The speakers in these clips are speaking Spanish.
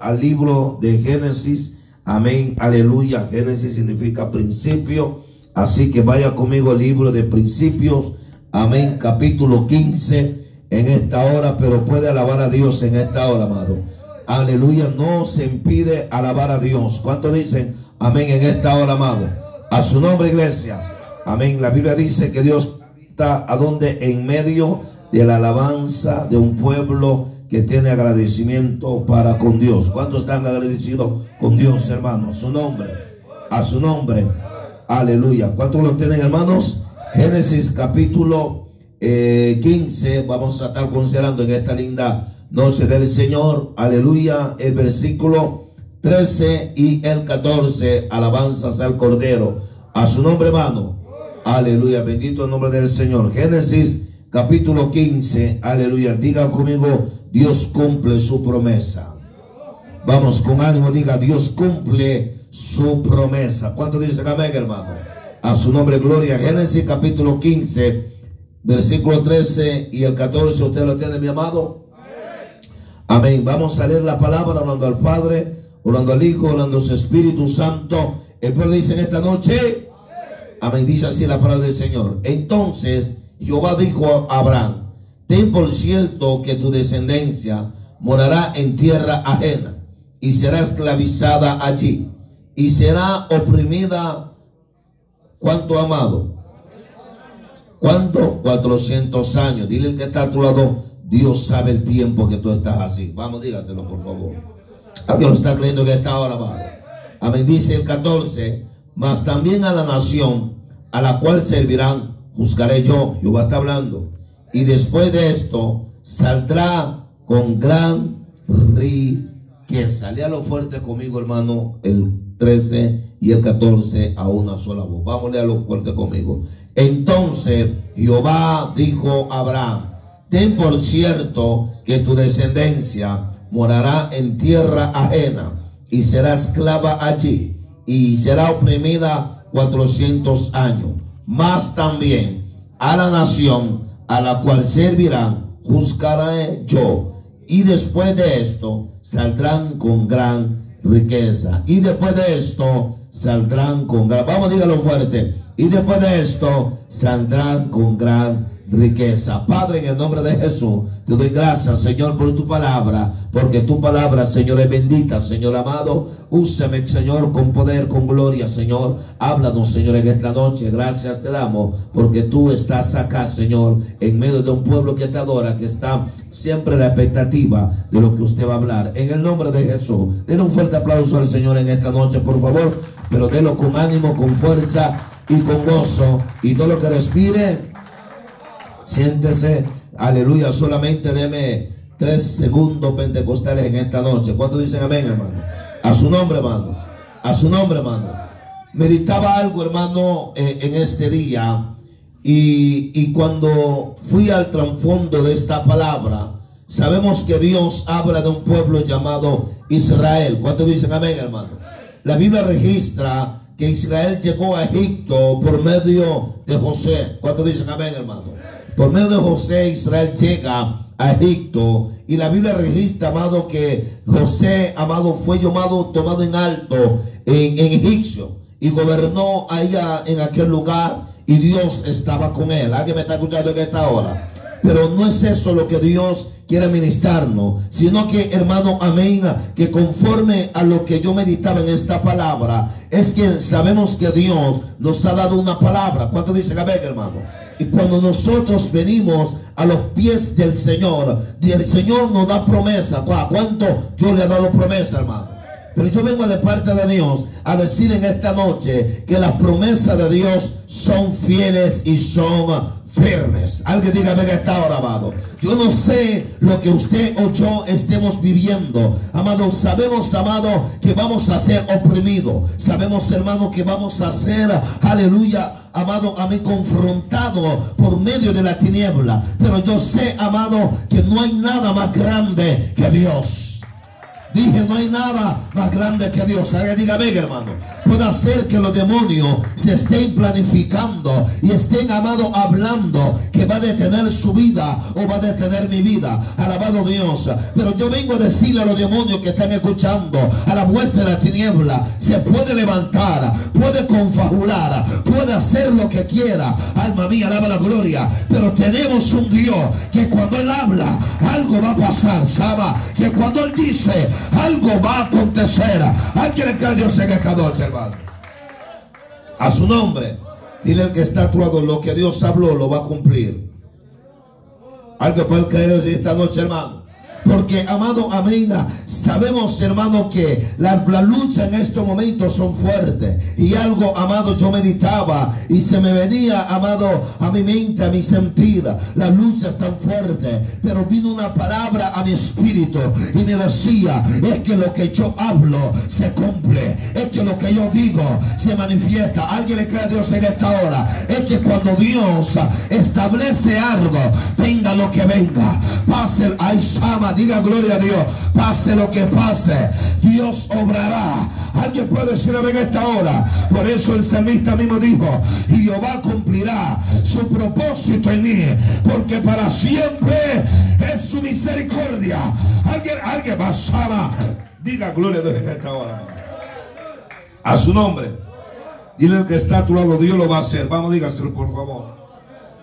al libro de Génesis. Amén, aleluya. Génesis significa principio. Así que vaya conmigo al libro de principios. Amén, capítulo 15 en esta hora, pero puede alabar a Dios en esta hora, amado. Aleluya, no se impide alabar a Dios. ¿Cuánto dicen? Amén en esta hora, amado. A su nombre, iglesia. Amén. La Biblia dice que Dios está a donde en medio de la alabanza de un pueblo que tiene agradecimiento para con Dios. ¿Cuántos están agradecidos con Dios, hermanos? A su nombre. A su nombre. Aleluya. ¿Cuántos lo tienen, hermanos? Génesis capítulo 15. Eh, Vamos a estar considerando en esta linda noche del Señor. Aleluya. El versículo 13 y el 14. Alabanzas al Cordero. A su nombre, hermano. Aleluya. Bendito el nombre del Señor. Génesis capítulo 15. Aleluya. Diga conmigo Dios cumple su promesa. Vamos, con ánimo, diga, Dios cumple su promesa. ¿Cuánto dice amén, hermano? A su nombre, gloria. Génesis capítulo 15, versículo 13 y el 14. ¿Usted lo tiene, mi amado? Amén. Vamos a leer la palabra orando al Padre, orando al Hijo, orando a su Espíritu Santo. El pueblo dice en esta noche. Amén. Dice así la palabra del Señor. Entonces Jehová dijo a Abraham Ten por cierto que tu descendencia morará en tierra ajena y será esclavizada allí y será oprimida. ¿Cuánto amado? ¿Cuánto? 400 años. Dile el que está a tu lado, Dios sabe el tiempo que tú estás así. Vamos, dígatelo por favor. Alguien lo está creyendo que está ahora, amado. Amén. Dice el 14, mas también a la nación a la cual servirán, juzgaré yo. Jehová está hablando y después de esto saldrá con gran riqueza. lo fuerte conmigo, hermano, el 13 y el 14 a una sola voz. Vamos a lo fuerte conmigo. Entonces Jehová dijo a Abraham, ten por cierto que tu descendencia morará en tierra ajena y será esclava allí y será oprimida cuatrocientos años. Más también a la nación a la cual servirán, juzgaré yo. Y después de esto saldrán con gran riqueza. Y después de esto saldrán con gran... Vamos, dígalo fuerte. Y después de esto saldrán con gran riqueza. Padre, en el nombre de Jesús, te doy gracias, Señor, por tu palabra, porque tu palabra, Señor, es bendita, Señor amado. Úsame, Señor, con poder, con gloria, Señor. Háblanos, Señor, en esta noche. Gracias te damos, porque tú estás acá, Señor, en medio de un pueblo que te adora, que está siempre la expectativa de lo que usted va a hablar. En el nombre de Jesús, den un fuerte aplauso al Señor en esta noche, por favor, pero denlo con ánimo, con fuerza y con gozo. Y todo lo que respire, Siéntese, aleluya, solamente deme tres segundos pentecostales en esta noche. ¿Cuántos dicen amén, hermano? A su nombre, hermano. A su nombre, hermano. Meditaba algo, hermano, eh, en este día. Y, y cuando fui al trasfondo de esta palabra, sabemos que Dios habla de un pueblo llamado Israel. ¿Cuántos dicen amén, hermano? La Biblia registra que Israel llegó a Egipto por medio de José. ¿Cuántos dicen amén, hermano? Por medio de José, Israel llega a Egipto. Y la Biblia registra, amado, que José, amado, fue llamado, tomado en alto en, Egipcio. Y gobernó allá en aquel lugar. Y Dios estaba con él. ¿Alguien me está escuchando en esta hora? Pero no es eso lo que Dios quiere ministrarnos, sino que, hermano, amén, que conforme a lo que yo meditaba en esta palabra, es que sabemos que Dios nos ha dado una palabra. ¿Cuánto dicen amén, hermano? Y cuando nosotros venimos a los pies del Señor, el Señor nos da promesa. ¿Cuánto yo le he dado promesa, hermano? Pero yo vengo de parte de Dios a decir en esta noche que las promesas de Dios son fieles y son firmes. Alguien dígame que está ahora, amado. Yo no sé lo que usted o yo estemos viviendo. Amado, sabemos, amado, que vamos a ser oprimidos. Sabemos, hermano, que vamos a ser, aleluya, amado, a mí confrontado por medio de la tiniebla. Pero yo sé, amado, que no hay nada más grande que Dios. Dije, no hay nada más grande que Dios. Venga hermano. Puede hacer que los demonios se estén planificando y estén, amado, hablando que va a detener su vida o va a detener mi vida. Alabado Dios. Pero yo vengo a decirle a los demonios que están escuchando, a la vuestra de la tiniebla, se puede levantar, puede confabular, puede hacer lo que quiera. Alma mía, alaba la gloria. Pero tenemos un Dios que cuando Él habla, algo va a pasar. Saba, que cuando Él dice, algo va a acontecer. Alguien le cree a Dios en esta noche, hermano. A su nombre. Dile al que está actuado, lo que Dios habló lo va a cumplir. Alguien puede creer en esta noche, hermano. Porque, amado, amén, sabemos, hermano, que la, la, lucha en estos momentos son fuertes. Y algo, amado, yo meditaba y se me venía, amado, a mi mente, a mi sentir. La lucha es tan fuerte. Pero vino una palabra a mi espíritu y me decía, es que lo que yo hablo se cumple. Es que lo que yo digo se manifiesta. Alguien le cree a Dios en esta hora. Es que cuando Dios establece algo, venga lo que venga. Pase el Aishama diga gloria a Dios. Pase lo que pase, Dios obrará. Alguien puede decir en esta hora. Por eso el salmista mismo dijo, Jehová cumplirá su propósito en mí, porque para siempre es su misericordia. Alguien, alguien basaba. Diga gloria a Dios en esta hora. A su nombre. Dile el que está a tu lado, Dios lo va a hacer. Vamos, dígaselo por favor.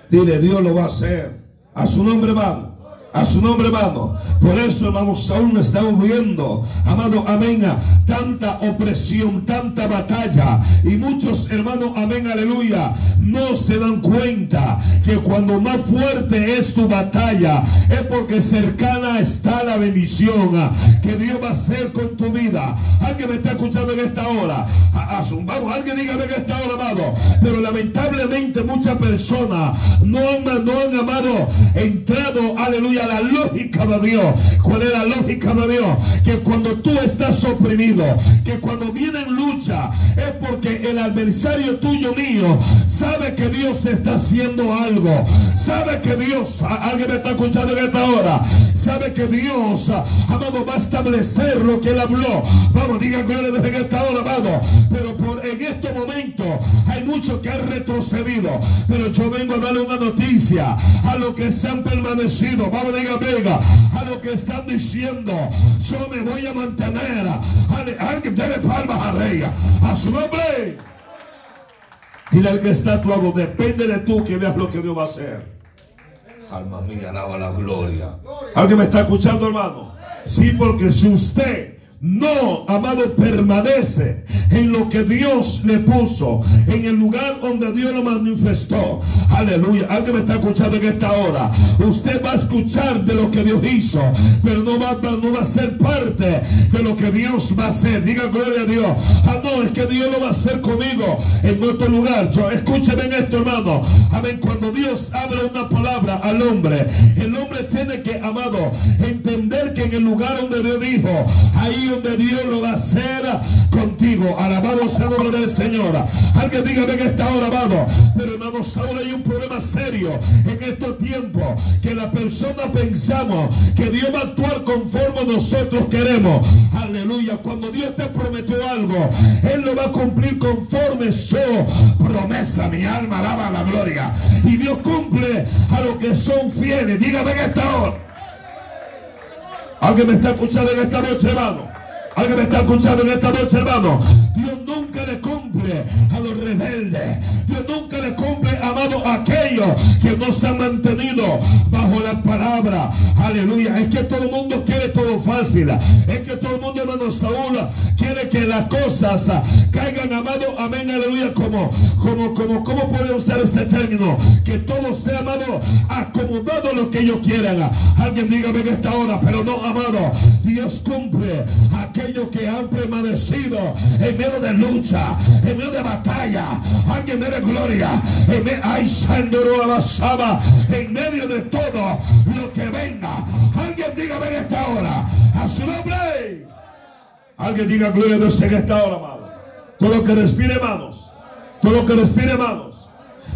Dile, Dios lo va a hacer. A su nombre, vamos. A su nombre, hermano. Por eso, hermanos, aún estamos viendo, amado, amén, tanta opresión, tanta batalla. Y muchos, hermanos, amén, aleluya, no se dan cuenta que cuando más fuerte es tu batalla, es porque cercana está la bendición que Dios va a hacer con tu vida. Alguien me está escuchando en esta hora. A, a su, vamos, alguien dígame en esta hora, amado. Pero lamentablemente muchas personas no han, no han amado, entrado, aleluya la lógica de Dios. ¿Cuál es la lógica de Dios? Que cuando tú estás oprimido, que cuando viene en lucha, es porque el adversario tuyo mío sabe que Dios está haciendo algo. Sabe que Dios, alguien me está escuchando en esta hora, sabe que Dios, amado, va a establecer lo que él habló. Vamos, diga gloria desde esta hora, amado. Pero por, en este momento hay muchos que han retrocedido. Pero yo vengo a darle una noticia a los que se han permanecido. Vamos, a lo que están diciendo. Yo me voy a mantener. Alguien debe palmas a rey. A su nombre. Dile al que está a depende de tú que veas lo que Dios va a hacer. Alma mía, alaba la gloria. ¿Alguien me está escuchando, hermano? Sí, porque si usted no, amado, permanece en lo que Dios le puso, en el lugar donde Dios lo manifestó. Aleluya. Alguien me está escuchando en esta hora. Usted va a escuchar de lo que Dios hizo, pero no va, a ser parte de lo que Dios va a hacer. Diga gloria a Dios. Ah, no, es que Dios lo va a hacer conmigo en otro lugar. Yo, escúcheme en esto, hermano. Amén. Cuando Dios habla una palabra al hombre, el hombre tiene que, amado, entender que en el lugar donde Dios dijo, ahí donde Dios lo va a hacer contigo. Alabado sea el nombre del Señor. Alguien dígame que está hora, amado. Pero hermanos, ahora hay un problema serio en estos tiempos. Que la persona pensamos que Dios va a actuar conforme nosotros queremos. Aleluya. Cuando Dios te prometió algo, Él lo va a cumplir conforme su promesa. Mi alma alaba la gloria. Y Dios cumple a los que son fieles. Dígame que está hora. ¿Alguien me está escuchando en esta noche, hermano? Alguien me está escuchando en esta noche, hermano. Dios nunca le cumple a los rebeldes. Dios nunca le cumple, amado, a aquellos que no se han mantenido bajo la palabra. Aleluya. Es que todo el mundo quiere todo fácil. Es que todo el mundo, hermano Saúl, quiere que las cosas caigan, amado, amén, aleluya. Como, como, como, ¿cómo puede usar este término? Que todo sea, amado, acomodado lo que ellos quieran. Alguien dígame en esta hora, pero no, amado. Dios cumple aquellos que han permanecido en medio de lucha, en medio de batalla. Alguien debe gloria. En medio, de todo lo que venga. Alguien dígame en esta hora. A su nombre. Alguien diga gloria a Dios en esta hora. Todo lo que respire, hermanos. Todo lo que respire, hermanos.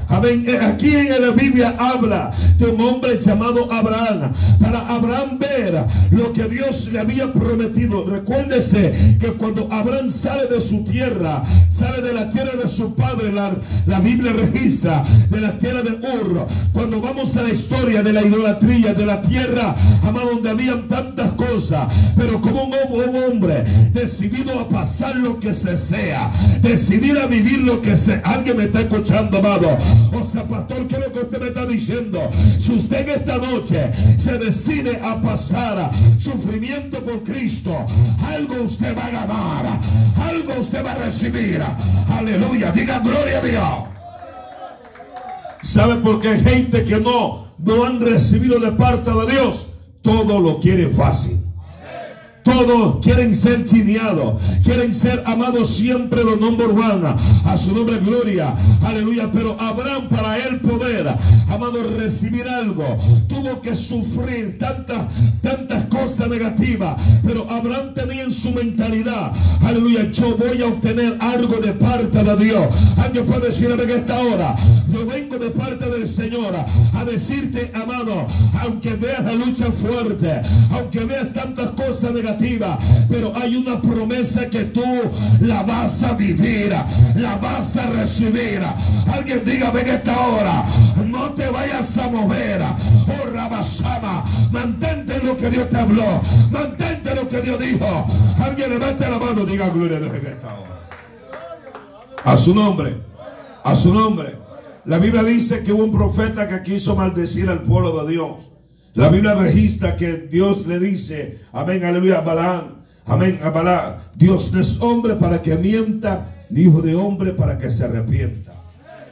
Amén. Eh, Aquí en la Biblia habla de un hombre llamado Abraham. Para Abraham ver lo que Dios le había prometido. Recuérdese que cuando Abraham sale de su tierra, sale de la tierra de su padre, la, la Biblia registra de la tierra de Ur. Cuando vamos a la historia de la idolatría, de la tierra, amado, donde habían tantas cosas, pero como un, un hombre decidido a pasar lo que se sea, decidir a vivir lo que se. Alguien me está escuchando, amado. O sea, pastor, ¿qué es lo que usted me está diciendo? Si usted en esta noche se decide a pasar sufrimiento por Cristo, algo usted va a ganar, algo usted va a recibir. Aleluya, diga gloria a Dios. ¿Sabe por qué hay gente que no, no han recibido de parte de Dios? Todo lo quiere fácil. Todos quieren ser chineados, quieren ser amados siempre los number one. A su nombre gloria, aleluya. Pero Abraham para él poder, recibir algo, tuvo que sufrir tantas, tantas cosas negativas. Pero Abraham tenía en su mentalidad, aleluya, yo voy a obtener algo de parte de Dios. Alguien puede decir en esta hora, yo vengo de parte del Señor a decirte, amado, aunque veas la lucha fuerte, aunque veas tantas cosas negativas, pero hay una promesa que tú la vas a vivir, la vas a recibir. Alguien diga, ven esta hora, no te vayas a mover. Oh, Rabasama, mantente en lo que Dios te habló, mantente en lo que Dios dijo. Alguien levante la mano, diga gloria a Dios en esta hora. A su nombre, a su nombre. La Biblia dice que hubo un profeta que quiso maldecir al pueblo de Dios. La Biblia registra que Dios le dice, amén, aleluya, a Balaam, amén, a Balaam, Dios no es hombre para que mienta, ni hijo de hombre para que se arrepienta.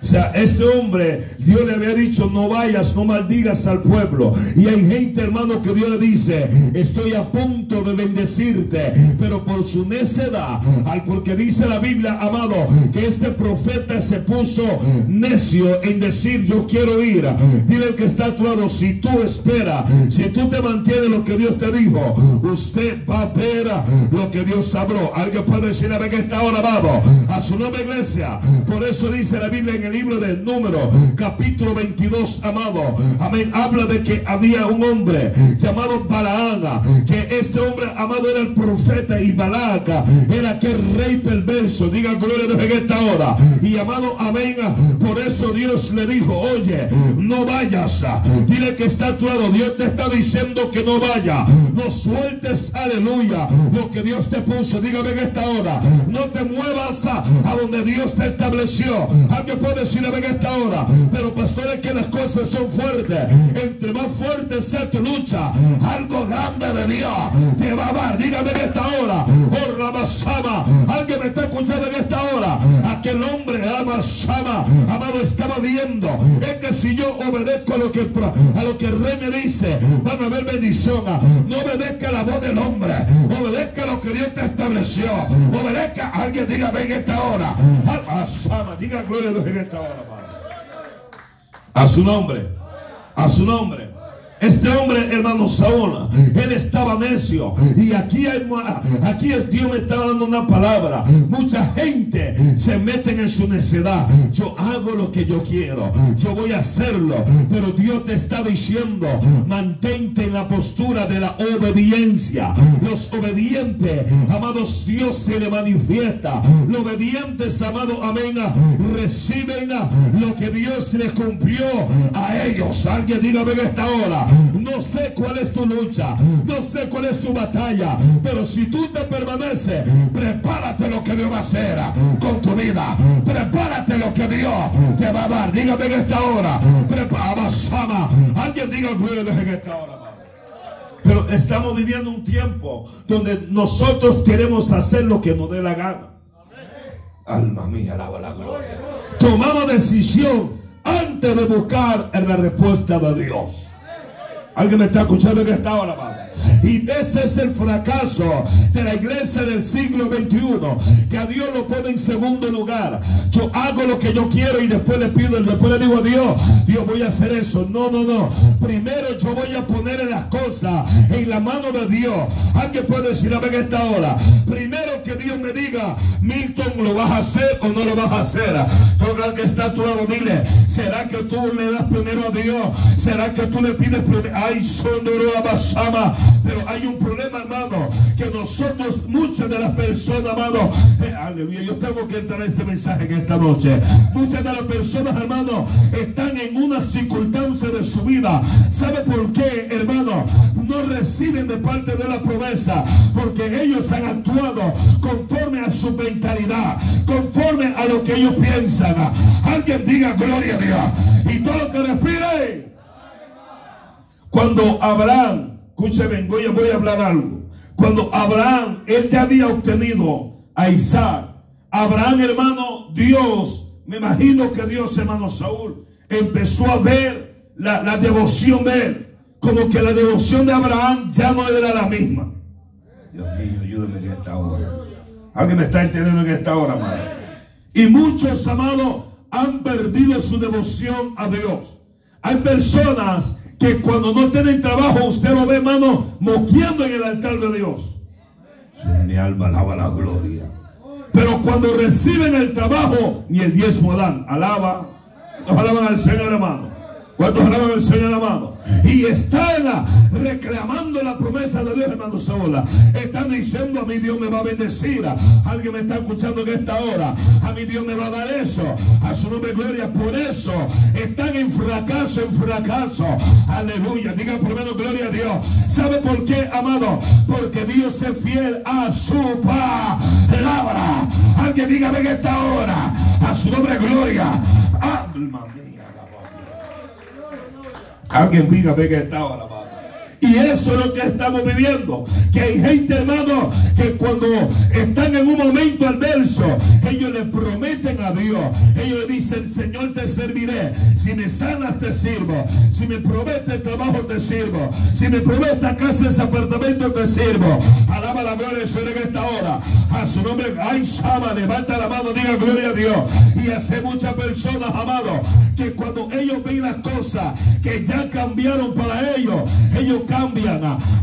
O sea, este hombre, Dios le había dicho, no vayas, no maldigas al pueblo. Y hay gente, hermano, que Dios le dice, estoy a punto de bendecirte, pero por su necedad, al porque dice la Biblia, amado, que este profeta se puso necio en decir, yo quiero ir. Dile que está a si tú esperas, si tú te mantienes lo que Dios te dijo, usted va a ver lo que Dios habló. Alguien puede decir, a ver que está ahora, amado, a su nombre, iglesia. Por eso dice la Biblia en el libro de Número, capítulo 22, amado. Amén. Habla de que había un hombre llamado Balaam, que este hombre, amado, era el profeta y Balaca era aquel rey perverso. Diga gloria a Dios en esta hora. Y amado, amén. Por eso Dios le dijo, oye, no vayas. Dile que está a tu lado. Dios te está diciendo que no vaya. No sueltes, aleluya, lo que Dios te puso. Dígame en esta hora. No te muevas a, donde Dios te estableció. Alguien puede decir en esta hora. Pero pastor, es que las cosas son fuertes. Entre más fuerte sea tu lucha, algo grande de Dios te va a dar. Dígame en esta hora. Oh, Ramasama. Alguien me está escuchando en esta hora. Aquel hombre, Ramasama, amado, estaba viendo. Es que si yo obedezco a lo que, a lo que el rey me dice, van a haber bendición. No obedezca la voz del hombre. Obedezca lo que Dios te estableció. Obedezca. Alguien diga, ven en esta hora. Ramasama. Diga gloria a Dios A su nombre. A su nombre. Este hombre, hermano Saúl, él estaba necio. Y aquí, hay, aquí es Dios me está dando una palabra. Mucha gente se meten en su necedad. Yo hago lo que yo quiero. Yo voy a hacerlo. Pero Dios te está diciendo, mantente en la postura de la obediencia. Los obedientes, amados, Dios se le manifiesta. Los obedientes, amados, amén, reciben lo que Dios les cumplió a ellos. Alguien dígame en esta hora. No sé cuál es tu lucha, no sé cuál es tu batalla, pero si tú te permaneces, prepárate lo que Dios va a hacer con tu vida. Prepárate lo que Dios te va a dar. Dígame en esta hora. Prepara, Sama. Alguien diga Dios en esta hora. Pero estamos viviendo un tiempo donde nosotros queremos hacer lo que nos dé la gana. Alma mía, alaba la gloria. Tomamos decisión antes de buscar la respuesta de Dios. Alguien me está escuchando esta hora, Padre. Y ese es el fracaso de la iglesia del siglo XXI. Que a Dios lo pone en segundo lugar. Yo hago lo que yo quiero y después le pido, después le digo a Dios, Dios voy a hacer eso. No, no, no. Primero yo voy a poner las cosas en la mano de Dios. Alguien puede decir a ver esta hora. Primero que Dios me diga, Milton, ¿lo vas a hacer o no lo vas a hacer? Toca al que está a tu lado, dile, ¿será que tú le das primero a Dios? ¿Será que tú le pides primero? Ay, sondoro abasama. Pero hay un problema, hermano, que nosotros, muchas de las personas, hermano, eh, aleluya, yo tengo que entrar este mensaje en esta noche. Muchas de las personas, hermano, están en una circunstancia de su vida. ¿Sabe por qué, hermano? No reciben de parte de la promesa, porque ellos han actuado conforme a su mentalidad, conforme a lo que ellos piensan. Alguien diga gloria a Dios. Y todo lo que respire. Cuando Abraham, escúcheme, a, voy a hablar algo. Cuando Abraham, él ya había obtenido a Isaac. Abraham, hermano, Dios, me imagino que Dios, hermano Saúl, empezó a ver la, devoción de él. Como que la devoción de Abraham ya no era la misma. Dios mío, ayúdeme en esta hora. Alguien me está entendiendo en esta hora, madre. Y muchos, amados, han perdido su devoción a Dios. Hay personas que cuando no tienen trabajo, usted lo ve, hermano, moqueando en el altar de Dios. Mi alma alaba la gloria. Pero cuando reciben el trabajo, ni el diezmo dan. Alaba. Nos alaban al Señor, hermano. Cuando alaban al Señor amado. Y están reclamando la promesa de Dios, hermano Saúl. Están diciendo, a mi Dios me va a bendecir. Alguien me está escuchando en esta hora. A mi Dios me va a dar eso. A su nombre gloria. Por eso están en fracaso, en fracaso. Aleluya. Diga por menos gloria a Dios. ¿Sabe por qué, amado? Porque Dios es fiel a su palabra. Alguien diga en esta hora. A su nombre gloria. Alma. Alguien diga, venga esta hora, amado. Y eso es lo que estamos viviendo. Que hay gente, hermano, que cuando están en un momento adverso, ellos le prometen a Dios. Ellos dicen, Señor, te serviré. Si me sanas, te sirvo. Si me prometes trabajo, te sirvo. Si me prometes casa, ese apartamento, te sirvo. Alaba la gloria del Señor en esta hora. A su nombre, ay, Sama, levanta la mano, diga gloria a Dios. Y hace muchas personas, amados, que cuando ellos ven las cosas que ya cambiaron para ellos, ellos cambian.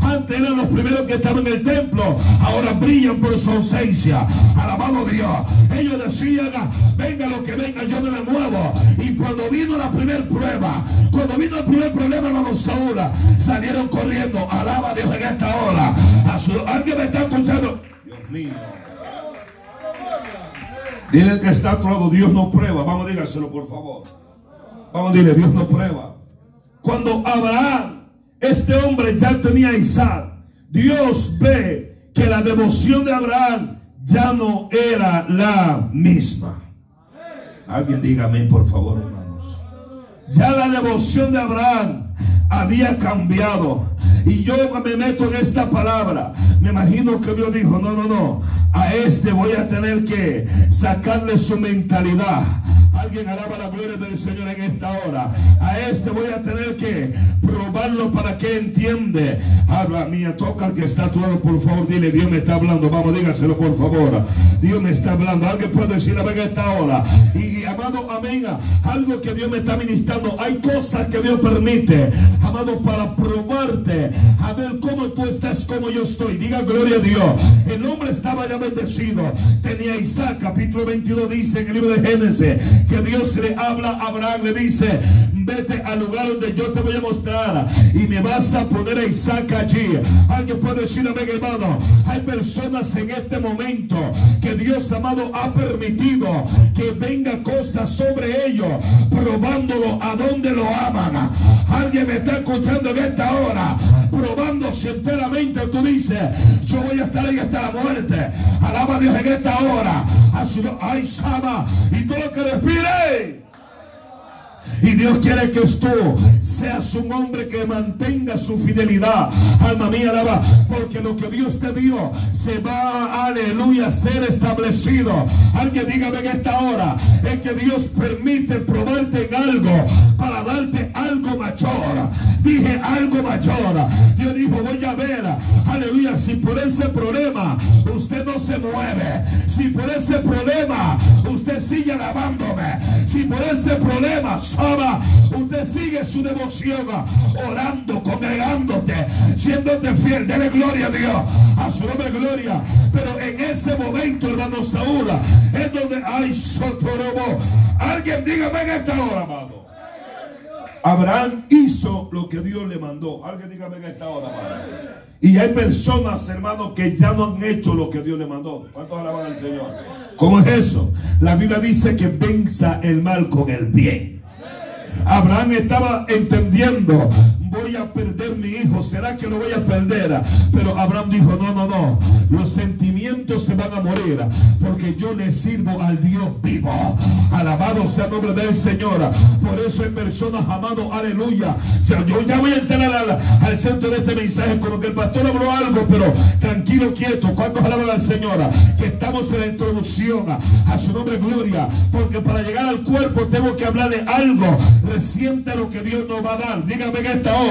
Antes eran los primeros que estaban en el templo, ahora brillan por su ausencia. Alabado Dios. Ellos decían, venga lo que venga, yo no me muevo. Y cuando vino la primera prueba, cuando vino el primer problema, hermano Saúl, salieron corriendo. Alaba a Dios en esta hora. A su, ¿Alguien me está escuchando? Dios mío. Dile que está a lado, Dios no prueba. Vamos, dígaselo por favor. Vamos, a dile, Dios no prueba. Cuando Abraham este hombre ya tenía a Isaac. Dios ve que la devoción de Abraham ya no era la misma. Alguien dígame por favor, hermanos. Ya la devoción de Abraham había cambiado. Y yo me meto en esta palabra. Me imagino que Dios dijo, no, no, no. A este voy a tener que sacarle su mentalidad. Alguien alaba la gloria del Señor en esta hora. A este voy a tener que probarlo para que entiende. Habla mía, toca al que está a tu lado, por favor. Dile, Dios me está hablando. Vamos, dígaselo, por favor. Dios me está hablando. Alguien puede decir, a en esta hora. Y amado, amén. Algo que Dios me está ministrando. Hay cosas que Dios permite, amado, para probarte. A ver cómo tú estás, como yo estoy. Diga gloria a Dios. El hombre estaba ya bendecido. Tenía Isaac, capítulo 22, dice en el libro de Génesis que Dios le habla a Abraham, le dice, vete al lugar donde yo te voy a mostrar y me vas a poner a Isaac allí. Alguien puede decir, amén, hermano, hay personas en este momento que Dios amado ha permitido que venga cosas sobre ellos, probándolo a donde lo aman. Alguien me está escuchando en esta hora, probando enteramente, tú dices, yo voy a estar ahí hasta la muerte. Alaba a Dios en esta hora. Ay, Sama, y todo lo que respire. Y Dios quiere que tú seas un hombre que mantenga su fidelidad. Alma mía, alaba. Porque lo que Dios te dio se va, aleluya, a ser establecido. Alguien dígame en esta hora. Es que Dios permite probarte en algo para darte algo mayor. Dije algo mayor. Yo dijo, voy a ver, aleluya, si por ese problema usted no se mueve, si por ese problema usted sigue alabándome, si por ese problema, Saba, usted sigue su devoción, orando, congregándote, siéndote fiel, dele gloria a Dios, a su nombre gloria. Pero en ese momento, hermano Saúl, es donde hay sotorobo. Alguien dígame en esta hora, amado. Abraham hizo lo que Dios le mandó. Alguien dígame en esta hora, amado. Y hay personas, hermanos, que ya no han hecho lo que Dios le mandó. ¿Cuántos alaban al Señor? ¿Cómo es eso? La Biblia dice que venza el mal con el bien. Abraham estaba entendiendo, voy a perder mi hijo, ¿será que lo voy a perder? Pero Abraham dijo, no, no, no, los sentimientos se van a morir porque yo le sirvo al Dios vivo. Alabado sea el nombre del Señor. Por eso en personas, amado, aleluya. yo ya voy a entrar al, centro de este mensaje, como que el pastor habló algo, pero tranquilo, quieto. ¿Cuántos alaban al Señor? Que estamos en la introducción a su nombre, gloria. Porque para llegar al cuerpo tengo que hablarle algo reciente lo que Dios nos va a dar. Dígame en esta hora.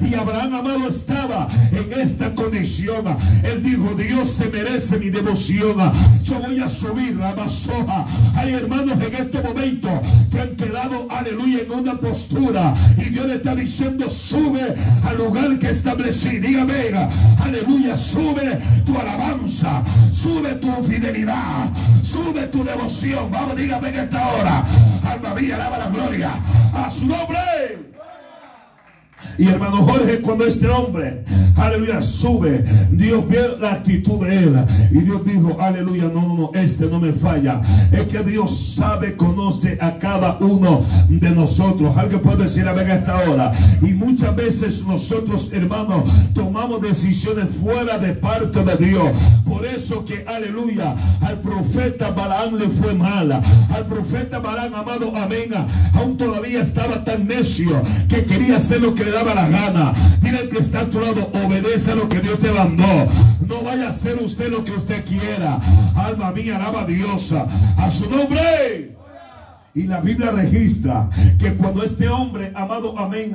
Y Abraham, amado, estaba en esta condición. Él dijo, Dios se merece mi devoción. Yo voy a subir a Basoja. Hay hermanos en este momento que han quedado, aleluya, en una postura. Y Dios le está diciendo, sube al lugar que establecí. Dígame, aleluya, sube tu alabanza, sube tu fidelidad, sube tu devoción. Vamos, dígame en esta hora. Alma mía, alaba la gloria a su nombre. Y hermano Jorge, cuando este hombre, aleluya, sube, Dios ve la actitud de él. Y Dios dijo, aleluya, no, no, no, este no me falla. Es que Dios sabe, conoce a cada uno de nosotros. Alguien puede decir a ver esta hora. Y muchas veces nosotros, hermanos, tomamos decisiones fuera de parte de Dios. Por eso que, aleluya, al profeta Balaam le fue mala. Al profeta Balaam, amado, amén, aún todavía estaba tan necio que quería hacer lo que le daba la gana. Dile que está a tu lado, obedece a lo que Dios te mandó. No vaya a hacer usted lo que usted quiera. Alma mía, alaba a Dios. A su nombre. Y la Biblia registra que cuando este hombre, amado amén,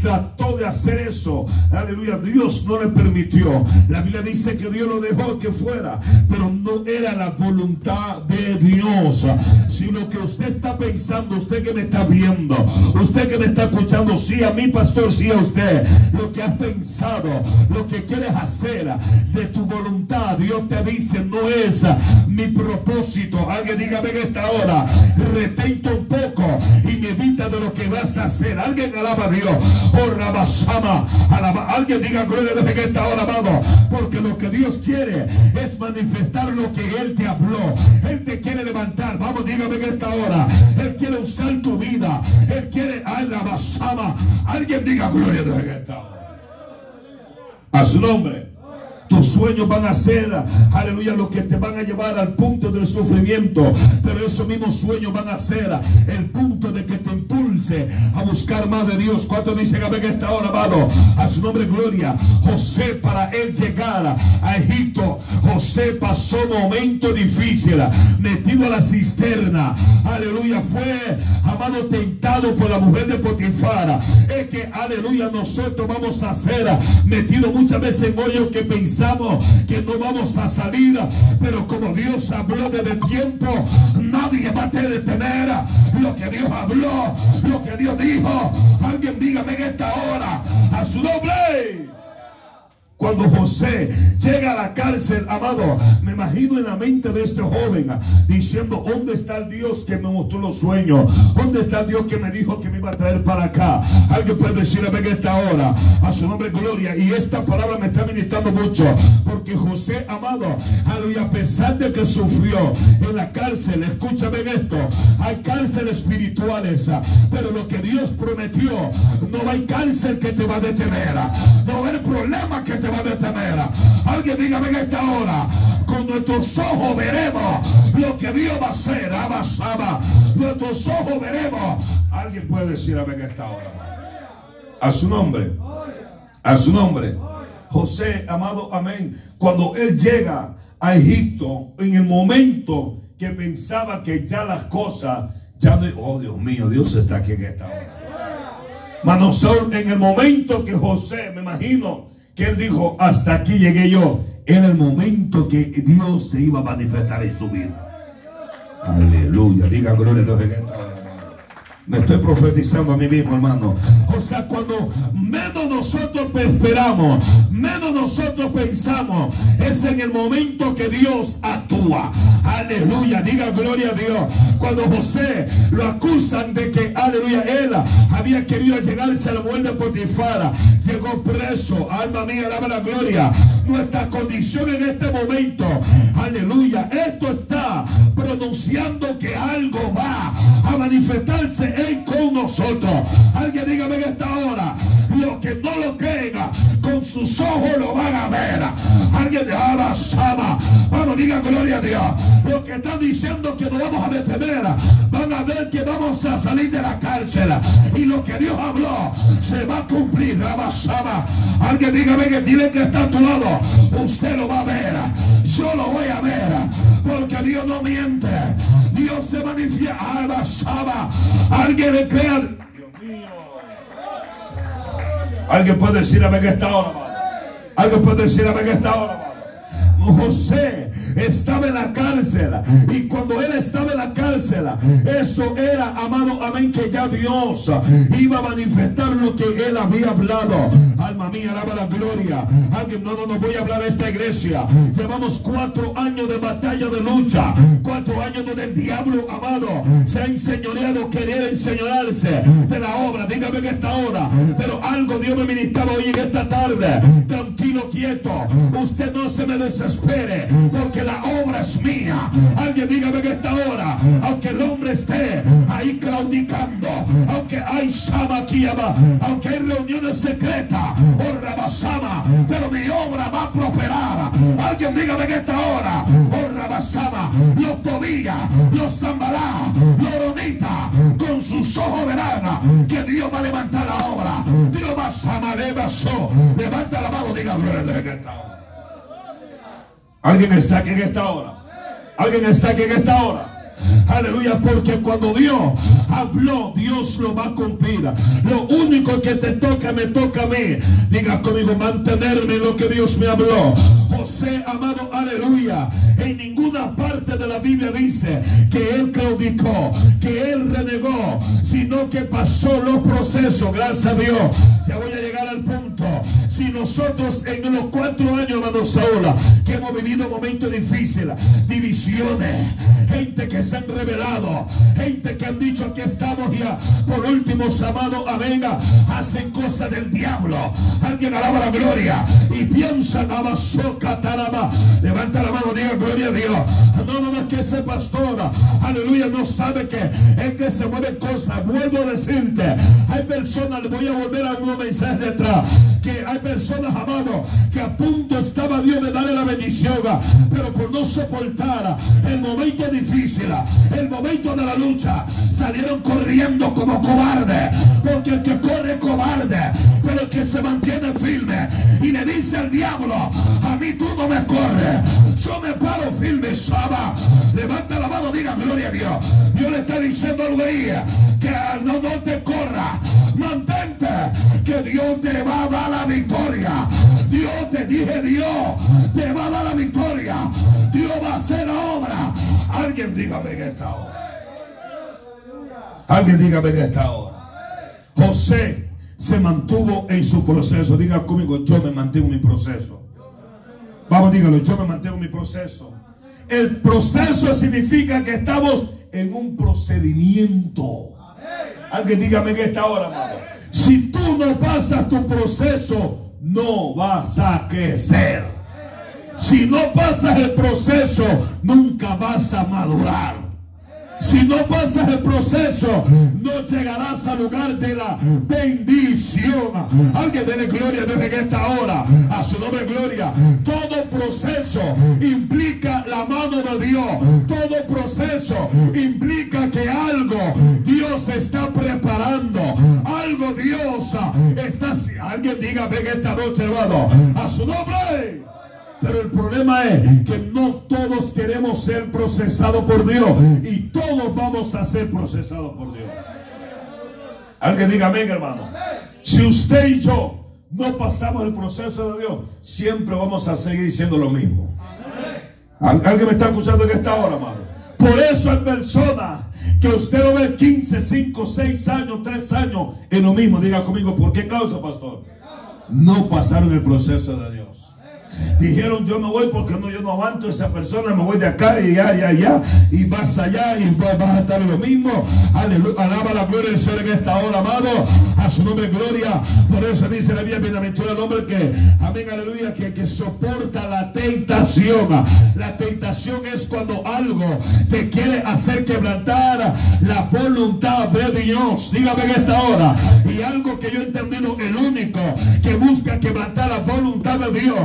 trató de hacer eso, aleluya, Dios no le permitió. La Biblia dice que Dios lo dejó que fuera, pero no era la voluntad de Dios. Si lo que usted está pensando, usted que me está viendo, usted que me está escuchando, sí a mi pastor, sí a usted, lo que has pensado, lo que quieres hacer de tu voluntad, Dios te dice, no es mi propósito. Alguien dígame en esta hora, retén un poco y medita de lo que vas a hacer. Alguien alaba a Dios. Oh, Rabasama. Alaba. Alguien diga gloria desde que está ahora, amado. Porque lo que Dios quiere es manifestar lo que Él te habló. Él te quiere levantar. Vamos, dígame en esta hora. Él quiere usar tu vida. Él quiere alabasama. Alguien diga gloria desde que está. A su nombre. Tus sueños van a ser, aleluya, lo que te van a llevar al punto del sufrimiento. Pero esos mismos sueños van a ser el punto de que te impulse a buscar más de Dios. ¿Cuántos dicen a esta hora, amado? A su nombre, gloria. José, para él llegar a Egipto, José pasó momento difícil, metido a la cisterna. Aleluya, fue, amado, tentado por la mujer de Potifar. Es que, aleluya, nosotros vamos a ser metidos muchas veces en hoyos que pensamos que no vamos a salir, pero como Dios habló desde tiempo, nadie va a detener lo que Dios habló, lo que Dios dijo. Alguien dígame en esta hora a su nombre. Cuando José llega a la cárcel, amado, me imagino en la mente de este joven diciendo, ¿dónde está el Dios que me mostró los sueños? ¿Dónde está el Dios que me dijo que me iba a traer para acá? Alguien puede decir a esta hora, a su nombre gloria. Y esta palabra me está ministrando mucho, porque José, amado, a pesar de que sufrió en la cárcel, escúchame esto, hay cárceles espirituales, pero lo que Dios prometió, no hay cárcel que te va a detener, no haber problema que te va a detener. Alguien dígame en esta hora, con nuestros ojos veremos lo que Dios va a hacer. Abasaba. Nuestros ojos veremos. Alguien puede decir a en esta hora. A su nombre. A su nombre. José, amado, amén. Cuando él llega a Egipto, en el momento que pensaba que ya las cosas, ya no, oh Dios mío, Dios está aquí en esta hora. Manosol, en el momento que José, me imagino, él dijo, hasta aquí llegué yo. era el momento que Dios se iba a manifestar en su vida. Aleluya, diga gloria a Dios en esta hora. Me estoy profetizando a mí mismo, hermano. O sea, cuando menos nosotros esperamos, menos nosotros pensamos, es en el momento que Dios actúa. Aleluya, diga gloria a Dios. Cuando José lo acusan de que, aleluya, él había querido llegarse a la muerte de Potifara, llegó preso. Alma mía, alaba la gloria. Nuestra condición en este momento, aleluya, esto está pronunciando que algo va a manifestarse en con nosotros. Alguien dígame en esta hora, los que no lo crean, con sus ojos lo van a ver. Alguien de Sama, vamos, diga gloria a Dios. Los que están diciendo que no vamos a detener, van a ver que vamos a salir de la cárcel. Y lo que Dios habló se va a cumplir. Sama. Alguien dígame que dile que está a tu lado. Usted lo va a ver. Yo lo voy a ver. Porque Dios no miente. Dios se manifiesta. Sama. Alguien le crea. Alguien puede decir a ver que está hora, Alguien puede decir a ver que está hora, José estaba en la cárcel. Y cuando él estaba en la cárcel eso era amado amén que ya Dios iba a manifestar lo que él había hablado. Alma mía alaba la gloria. Alguien no no no voy a hablar de esta iglesia. Llevamos cuatro años de batalla de lucha. Cuatro años donde el diablo amado se ha enseñoreado querer enseñarse de la obra. Dígame que esta hora. Pero algo Dios me ministraba hoy en esta tarde. Tranquilo quieto. Usted no se me desespera espere, porque la obra es mía. Alguien dígame que esta hora, aunque el hombre esté ahí claudicando, aunque hay sama aunque hay reuniones secretas, o rabasama, pero mi obra va a prosperar. Alguien dígame que esta hora, oh rabasama, los Tobías, los Zambalá, los Ronita, con sus ojos verán que Dios va a levantar la obra. Dios va a levanta la mano, diga que esta hora. Alguien está aquí en esta hora. Alguien está aquí en esta hora. Aleluya, porque cuando Dios habló, Dios lo va a cumplir. Lo único que te toca, me toca a mí. Diga conmigo, mantenerme lo que Dios me habló. José, amado, aleluya. En ninguna parte de la Biblia dice que él claudicó, que él renegó, sino que pasó los procesos. Gracias a Dios. Ya voy a llegar al punto. Si nosotros en los cuatro años, hermano Saúl, que hemos vivido momentos difíciles, divisiones, gente que se han revelado. Gente que han dicho aquí estamos ya. Por último, amado, amenga, hacen cosas del diablo. Alguien alaba la gloria y piensa, taraba. Levanta la mano, diga gloria a Dios. No, no, más que ese pastor, aleluya, no sabe que es que se mueve cosas. Vuelvo a decirte, hay personas, le voy a volver a un mensaje detrás, que hay personas, amado, que a punto estaba Dios de darle la bendición, pero por no soportar el momento difícil, el momento de la lucha, salieron corriendo como cobardes. Porque el que corre cobarde, pero el que se mantiene firme y le dice al diablo, a mí tú no me corres, yo me paro firme, Saba. Levanta la mano, diga gloria a Dios. Dios le está diciendo al güey que no, no te corra, mantente, que Dios te va a dar la victoria. Dios te dije, Dios te va a dar la victoria. Dios va a hacer la obra. Alguien dígame en esta hora. Alguien dígame en esta hora. José se mantuvo en su proceso. Diga conmigo, yo me mantengo en mi proceso. Vamos, dígalo, yo me mantengo en mi proceso. El proceso significa que estamos en un procedimiento. Alguien dígame en esta hora, amado. Si tú no pasas tu proceso, no vas a crecer. Si no pasas el proceso, nunca vas a madurar. Si no pasas el proceso, no llegarás al lugar de la bendición. Alguien dele gloria desde esta hora. A su nombre gloria. Todo proceso implica la mano de Dios. Todo proceso implica que algo Dios está preparando. Algo Dios está. Alguien diga, ven esta noche, hermano. A su nombre. Pero el problema es que no todos queremos ser procesados por Dios. Y todos vamos a ser procesados por Dios. Alguien diga amén, hermano. Si usted y yo no pasamos el proceso de Dios, siempre vamos a seguir siendo lo mismo. ¿Alguien me está escuchando en esta hora, amado? Por eso hay personas que usted lo ve 15, 5, 6 años, 3 años en lo mismo. Diga conmigo, ¿por qué causa, pastor? No pasaron el proceso de Dios. Dijeron, yo no voy porque no, yo no aguanto a esa persona, me voy de acá y allá, y allá, y vas allá y vas a estar lo mismo. Alaba la gloria del Señor en esta hora, amado. A su nombre, gloria. Por eso dice la Biblia, bienaventurado el hombre que, amén, aleluya, que, que soporta la tentación. La tentación es cuando algo te quiere hacer quebrantar la voluntad de Dios. Dígame en esta hora. Y algo que yo he entendido, el único que busca quebrantar la voluntad de Dios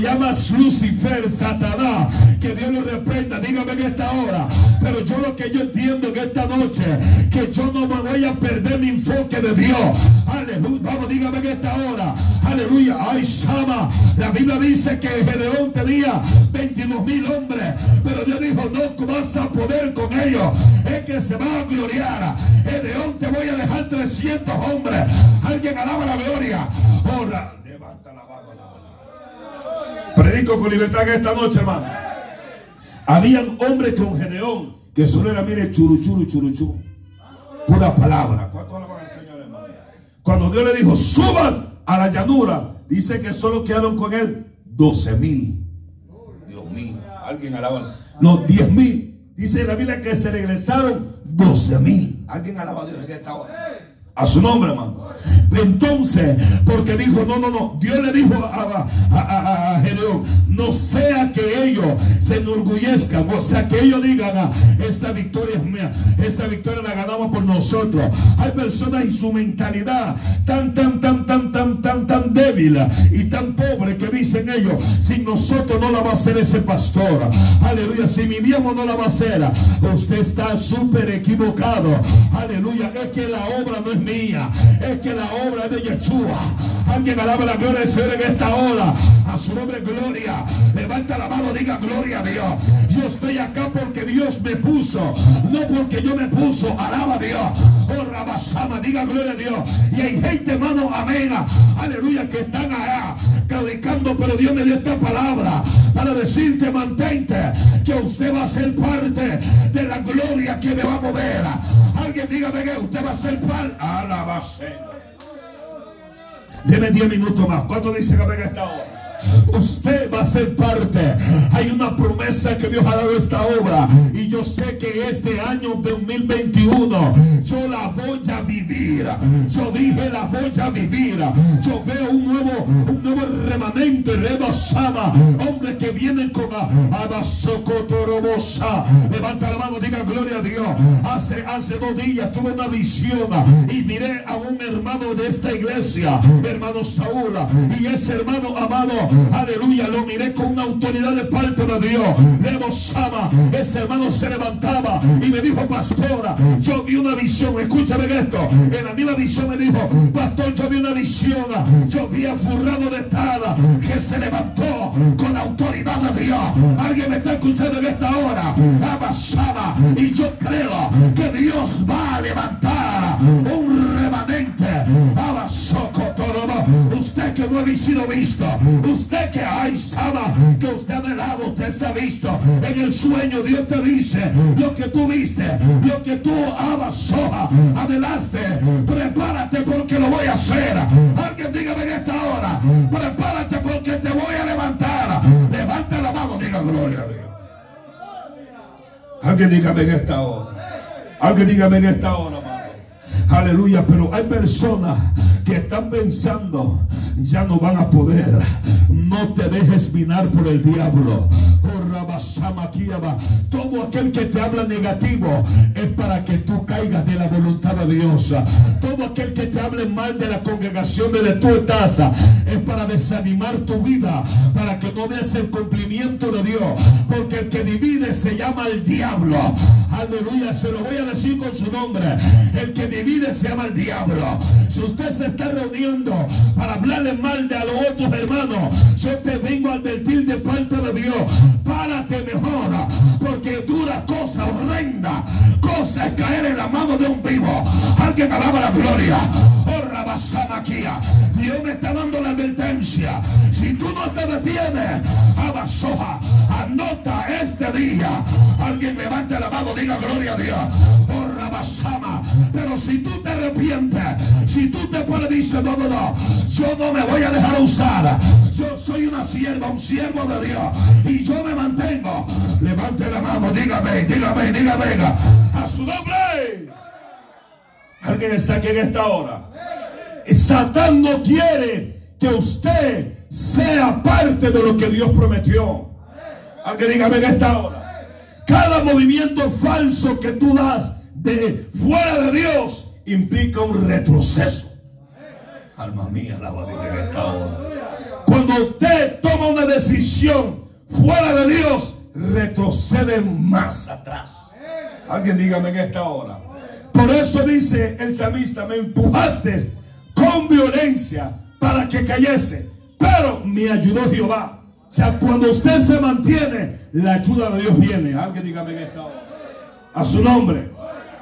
llama Lucifer, Satanás. Que Dios lo reprenda, dígame en esta hora. Pero yo lo que yo entiendo en esta noche, que yo no me voy a perder mi enfoque de Dios. Aleluya, vamos, dígame en esta hora. Aleluya, ay, Sama. La Biblia dice que Gedeón tenía 22 mil hombres. Pero Dios dijo, no vas a poder con ellos. Es que se va a gloriar. Gedeón te voy a dejar 300 hombres. Alguien alaba la gloria. Ahora, levanta la mano. Predico con libertad esta noche, hermano. Habían hombres con Gedeón que solo era, mire, churuchuru, churuchú. Pura palabra. ¿Cuánto alaban al Señor, hermano? Cuando Dios le dijo, suban a la llanura, dice que solo quedaron con él 12 mil. Dios mío, alguien alaba. No, 10 mil. Dice la Biblia que se regresaron 12 mil. Alguien alaba a Dios en esta hora. A su nombre, hermano. Entonces, porque dijo, no, no, no. Dios le dijo a, a, Gedeón, no sea que ellos se enorgullezcan, o sea que ellos digan, ah, esta victoria es mía, esta victoria la ganamos por nosotros. Hay personas en su mentalidad tan, tan, tan, tan, tan, tan, tan débil y tan pobre que dicen ellos, sin nosotros no la va a hacer ese pastor. Aleluya, si mi diablo no la va a hacer, usted está súper equivocado. Aleluya, es que la obra no es mía, que la obra de Yeshua. Alguien alaba la gloria del Señor en esta hora. A su nombre, gloria. Levanta la mano, diga gloria a Dios. Yo estoy acá porque Dios me puso, no porque yo me puso. Alaba a Dios. Oh, Rabasama, diga gloria a Dios. Y hay gente, hermano, amén. Aleluya, que están allá predicando, pero Dios me dio esta palabra para decirte, mantente, que usted va a ser parte de la gloria que me va a mover. Alguien dígame que usted va a ser parte. Alabacena. Deme 10 minutos más. ¿Cuánto dice que venga esta hora? Usted va a ser parte. Hay una promesa que Dios ha dado esta obra. Y yo sé que este año 2021 yo la voy a vivir. Yo dije la voy a vivir. Yo veo un nuevo, un nuevo remanente, Sama. Hombres que vienen con Abasocotorobosa. Levanta la mano, diga gloria a Dios. Hace, hace dos días tuve una visión y miré a un hermano de esta iglesia, hermano Saúl. Y ese hermano amado Aleluya, lo miré con una autoridad de parte de Dios. Sama, ese hermano se levantaba y me dijo, pastora, yo vi una visión. Escúchame esto. En la misma visión me dijo, pastor, yo vi una visión. Yo vi a Furrado de Tada que se levantó con autoridad de Dios. Alguien me está escuchando en esta hora. Sama, y yo creo que Dios va a levantar un remanente. Usted que no ha sido visto Usted que hay Sama, que usted ha anhelado, usted se ha visto. En el sueño Dios te dice lo que tú viste, lo que tú soja, anhelaste. Prepárate porque lo voy a hacer. Alguien dígame en esta hora, prepárate porque te voy a levantar. Levanta la mano, diga gloria a Dios. Alguien dígame en esta hora. Alguien dígame en esta hora. Aleluya, pero hay personas que están pensando, ya no van a poder. No te dejes minar por el diablo. Oh, Todo aquel que te habla negativo es para que tú caigas de la voluntad de Dios. Todo aquel que te hable mal de la congregación de tu estás es para desanimar tu vida, para que no veas el cumplimiento de Dios. Porque el que divide se llama el diablo. Aleluya, se lo voy a decir con su nombre. El que divide se llama el diablo. Si usted se está reuniendo para hablarle mal de a los otros hermanos, yo te vengo a advertir de parte de Dios. Párate mejor, porque dura cosa horrenda. Cosa es caer en la mano de un vivo. Alguien alaba la gloria. Oh. Dios me está dando la advertencia. Si tú no te detienes, Abasoja, anota este día. Alguien levante la mano, diga gloria a Dios. Rabasama. Pero si tú te arrepientes, si tú te pones, dice, no, no, no, yo no me voy a dejar usar. Yo soy una sierva, un siervo de Dios. Y yo me mantengo. Levante la mano, dígame, dígame, dígame. A su nombre. Alguien está aquí en esta hora. Satán no quiere que usted sea parte de lo que Dios prometió. Alguien dígame en esta hora. Cada movimiento falso que tú das fuera de Dios implica un retroceso. Alma mía, alaba Dios en esta hora. Cuando usted toma una decisión fuera de Dios, retrocede más atrás. Alguien dígame en esta hora. Por eso dice el salmista, me empujaste con violencia para que cayese, pero me ayudó Jehová. O sea, cuando usted se mantiene, la ayuda de Dios viene. Alguien dígame en esta hora. A su nombre,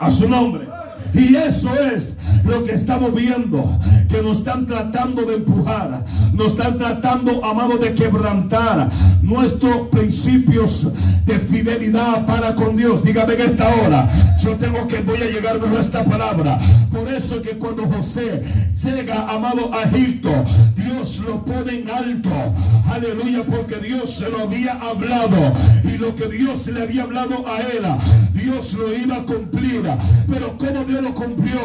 a su nombre. Y eso es lo que estamos viendo, que nos están tratando de empujar, nos están tratando, amado, de quebrantar nuestros principios de fidelidad para con Dios. Dígame en esta hora, yo tengo que voy a llegar a esta palabra. Por eso que cuando José llega, amado, a Egipto, Dios lo pone en alto. Aleluya, porque Dios se lo había hablado y lo que Dios le había hablado a él, Dios lo iba a cumplir. Pero como Dios lo cumplió.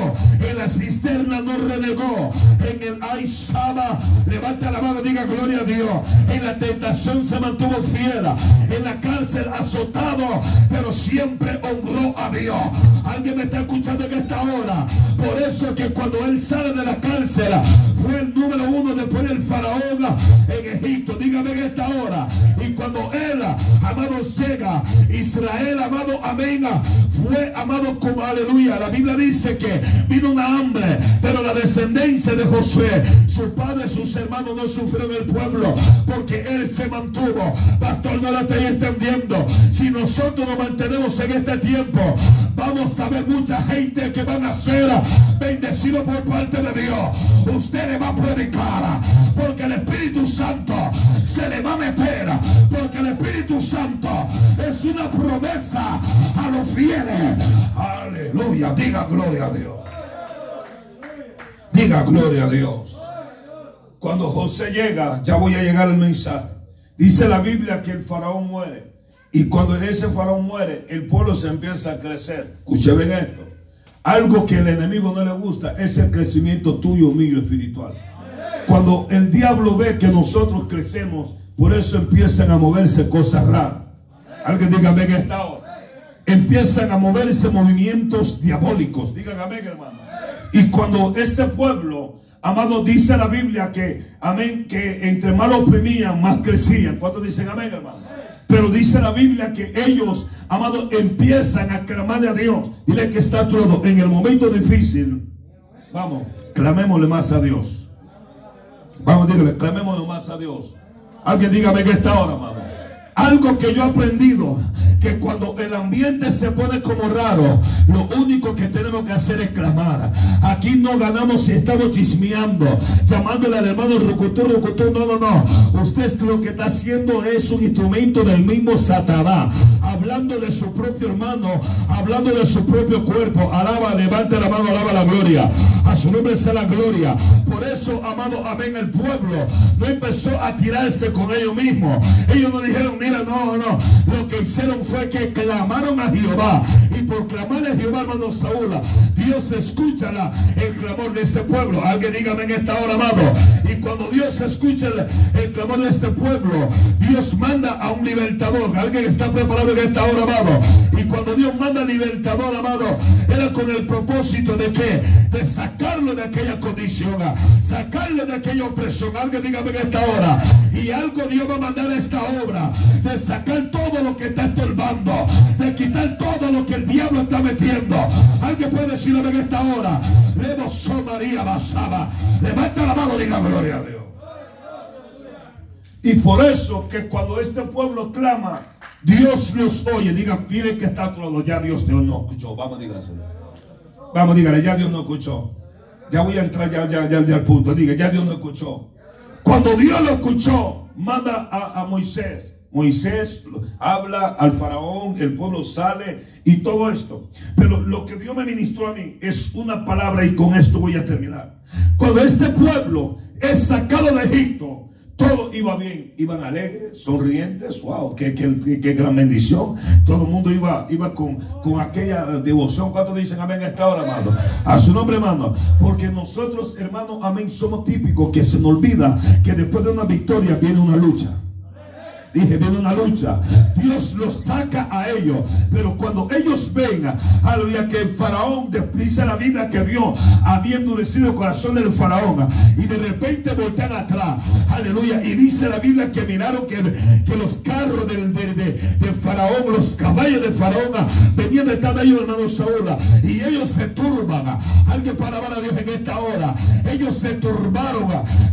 En la cisterna no renegó. En el Aizaba, levanta la mano, diga gloria a Dios. En la tentación se mantuvo fiel. En la cárcel azotado, pero siempre honró a Dios. Alguien me está escuchando en esta hora. Por eso que cuando él sale de la cárcel, fue el número uno después del faraón en Egipto. Dígame en esta hora. Y cuando él, amado, llega, Israel, amado, amén, fue amado como aleluya. La Biblia dice que vino una hambre, pero la descendencia de Josué, su padre, sus hermanos no sufrieron el pueblo porque él se mantuvo. Pastor, no la estoy entendiendo. Si nosotros nos mantenemos en este tiempo, vamos a ver mucha gente que van a ser bendecidos por parte de Dios. Usted le va a predicar porque el Espíritu Santo se le va a meter porque el Espíritu Santo es una promesa a los fieles. Aleluya, diga gloria a Dios. Diga gloria a Dios. Cuando José llega, ya voy a llegar al mensaje. Dice la Biblia que el faraón muere. Y cuando ese faraón muere, el pueblo se empieza a crecer. Escuche bien esto. Algo que el enemigo no le gusta es el crecimiento tuyo, mío, espiritual. Cuando el diablo ve que nosotros crecemos, por eso empiezan a moverse cosas raras. Alguien diga, ven esta hora empiezan a moverse movimientos diabólicos. Digan amén, hermano. Y cuando este pueblo, amado, dice la Biblia que, amén, que entre más lo oprimían, más crecían. ¿Cuántos dicen amén, hermano? Pero dice la Biblia que ellos, amado, empiezan a clamarle a Dios. Dile que está todo en el momento difícil. Vamos, clamémosle más a Dios. Vamos, dígale, clamémosle más a Dios. Alguien dígame que está ahora, amado. Algo que yo he aprendido, que cuando el ambiente se pone como raro, lo único que tenemos que hacer es clamar. Aquí no ganamos si estamos chismeando, llamándole al hermano Rucutú, Rucutú. No, no, no. Usted lo que está haciendo es un instrumento del mismo Satanás, hablando de su propio hermano, hablando de su propio cuerpo. Alaba, levanta la mano, alaba la gloria. A su nombre sea la gloria. Por eso, amado, amén, el pueblo no empezó a tirarse con ellos mismos. Ellos no dijeron, no, no. Lo que hicieron fue que clamaron a Jehová. Y por clamar a Jehová, hermano Saúl, Dios escucha el clamor de este pueblo. Alguien dígame en esta hora, amado. Y cuando Dios escucha el, clamor de este pueblo, Dios manda a un libertador. Alguien está preparado en esta hora, amado. Y cuando Dios manda al libertador, amado, era con el propósito de que de sacarlo de aquella condición, sacarlo de aquella opresión. Alguien dígame en esta hora. Y algo Dios va a mandar a esta obra de sacar todo lo que está estorbando, de quitar todo lo que el diablo está metiendo. Alguien puede decirlo en esta hora. Levos María basaba. Levanta la mano y diga gloria a Dios. Y por eso que cuando este pueblo clama, Dios nos oye. Diga, pide que está todo. Ya Dios, no escuchó. Vamos, dígaselo. Vamos, dígale, ya Dios no escuchó. Ya voy a entrar ya, ya, ya, ya al punto. Diga, ya Dios lo escuchó. Cuando Dios lo escuchó, manda a, a Moisés. Moisés habla al faraón, el pueblo sale y todo esto. Pero lo que Dios me ministró a mí es una palabra y con esto voy a terminar. Cuando este pueblo es sacado de Egipto, todo iba bien, iban alegres, sonrientes, wow, qué, gran bendición. Todo el mundo iba, con, con aquella devoción. ¿Cuántos dicen amén a esta hora, hermano? A su nombre, hermano. Porque nosotros, hermano, amén, somos típicos que se nos olvida que después de una victoria viene una lucha. Dije, viene una lucha. Dios los saca a ellos. Pero cuando ellos vengan, aleluya, que el faraón, dice la Biblia que Dios había endurecido el corazón del faraón. Y de repente voltean atrás. Aleluya. Y dice la Biblia que miraron que, que los carros del, faraón, los caballos del faraón, venían detrás de ellos, hermano Saúl. Y ellos se turban. Alguien para a Dios en esta hora. Ellos se turbaron.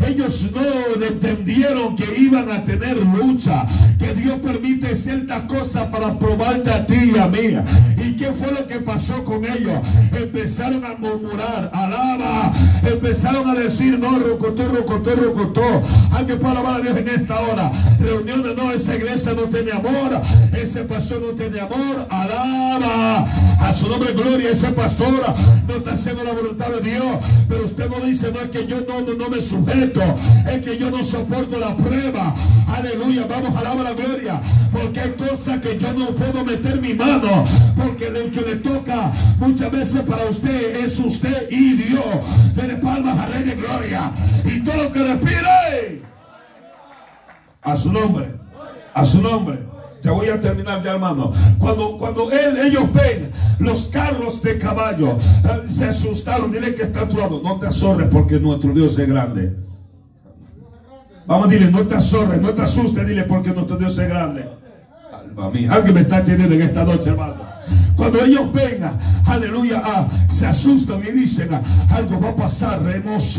Ellos no entendieron que iban a tener lucha que Dios permite ciertas cosas para probarte a ti y a mí. ¿Y qué fue lo que pasó con ellos? Empezaron a murmurar, alaba, empezaron a decir, no, rocotó, rocotó, rocotó. Hay que alabar a Dios en esta hora. Reuniones, no, esa iglesia no tiene amor, ese pastor no tiene amor, alaba. A su nombre, gloria, ese pastor no está haciendo la voluntad de Dios. Pero usted no dice, no es que yo no, no, no me sujeto, es que yo no soporto la prueba. Aleluya, vamos a la gloria. Porque hay cosas que yo no puedo meter mi mano. Porque el que le toca muchas veces para usted es usted y Dios. Dele palmas a Rey de Gloria. Y todo lo que respire. A su nombre. A su nombre. Ya voy a terminar ya, hermano. Cuando, cuando él, ellos ven los carros de caballo, eh, se asustaron. Dile que está a tu lado. No te azorres porque nuestro Dios es grande. Vamos a decirle, no te azorres, no te asustes, dile porque nuestro Dios es grande. Alma mía, alguien me está entendiendo en esta noche, hermano. Cuando ellos vengan, aleluya, ah, se asustan y dicen, ah, algo va a pasar,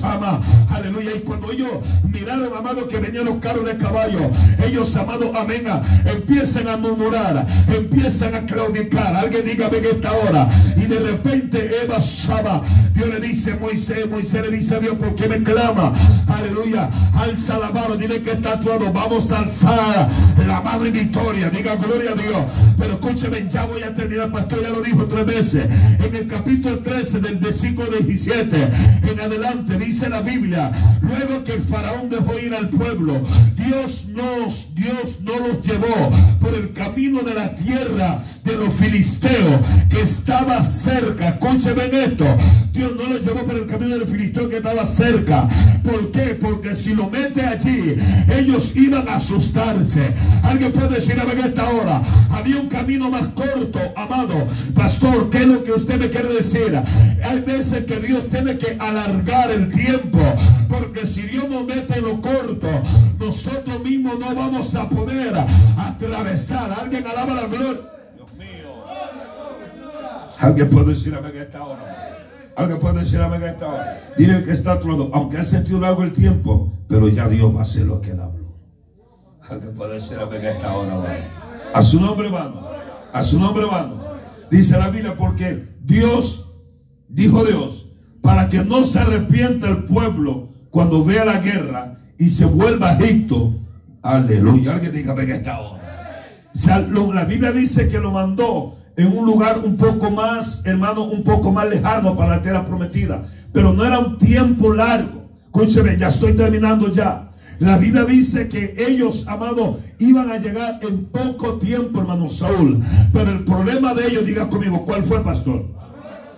ama, aleluya. Y cuando ellos miraron, amado, que venían los carros de caballo, ellos, amado, amén, ah, empiezan a murmurar, empiezan a claudicar. Alguien diga, ven esta hora. Y de repente Eva Shama, Dios le dice Moisés, Moisés le dice a Dios, ¿por qué me clama? Aleluya, alza la mano, dile que está actuado, vamos a alzar la y victoria, diga gloria a Dios. Pero escúcheme, ya voy a terminar el pastor ya lo dijo tres veces. En el capítulo 13 del versículo 17 en adelante dice la Biblia, luego que el faraón dejó ir al pueblo, Dios nos, Dios no los llevó por el camino de la tierra de los filisteos que estaba cerca. Escúcheme esto. Dios no los llevó por el camino de los filisteos que estaba cerca. ¿Por qué? Porque si lo mete allí, ellos iban a asustarse. Alguien puede decir a esta hora, había un camino más corto amado, pastor, ¿qué es lo que usted me quiere decir? Hay veces que Dios tiene que alargar el tiempo, porque si Dios nos mete lo corto, nosotros mismos no vamos a poder atravesar. Alguien alaba la gloria. Dios mío. Alguien puede decir amén esta hora. Alguien puede decir amén esta hora. Dile el que está a aunque ha sentido largo el tiempo, pero ya Dios va a hacer lo que él habló. Alguien puede decir amén esta hora, A su nombre, hermano. A su nombre, hermano. Dice la Biblia, porque Dios, dijo Dios, para que no se arrepienta el pueblo cuando vea la guerra y se vuelva a Egipto. Aleluya. Alguien diga, venga esta hora. la Biblia dice que lo mandó en un lugar un poco más, hermano, un poco más lejano para la tierra prometida. Pero no era un tiempo largo. Escúcheme, ya estoy terminando ya. La Biblia dice que ellos, amados, iban a llegar en poco tiempo, hermano Saúl. Pero el problema de ellos, diga conmigo, ¿cuál fue, pastor?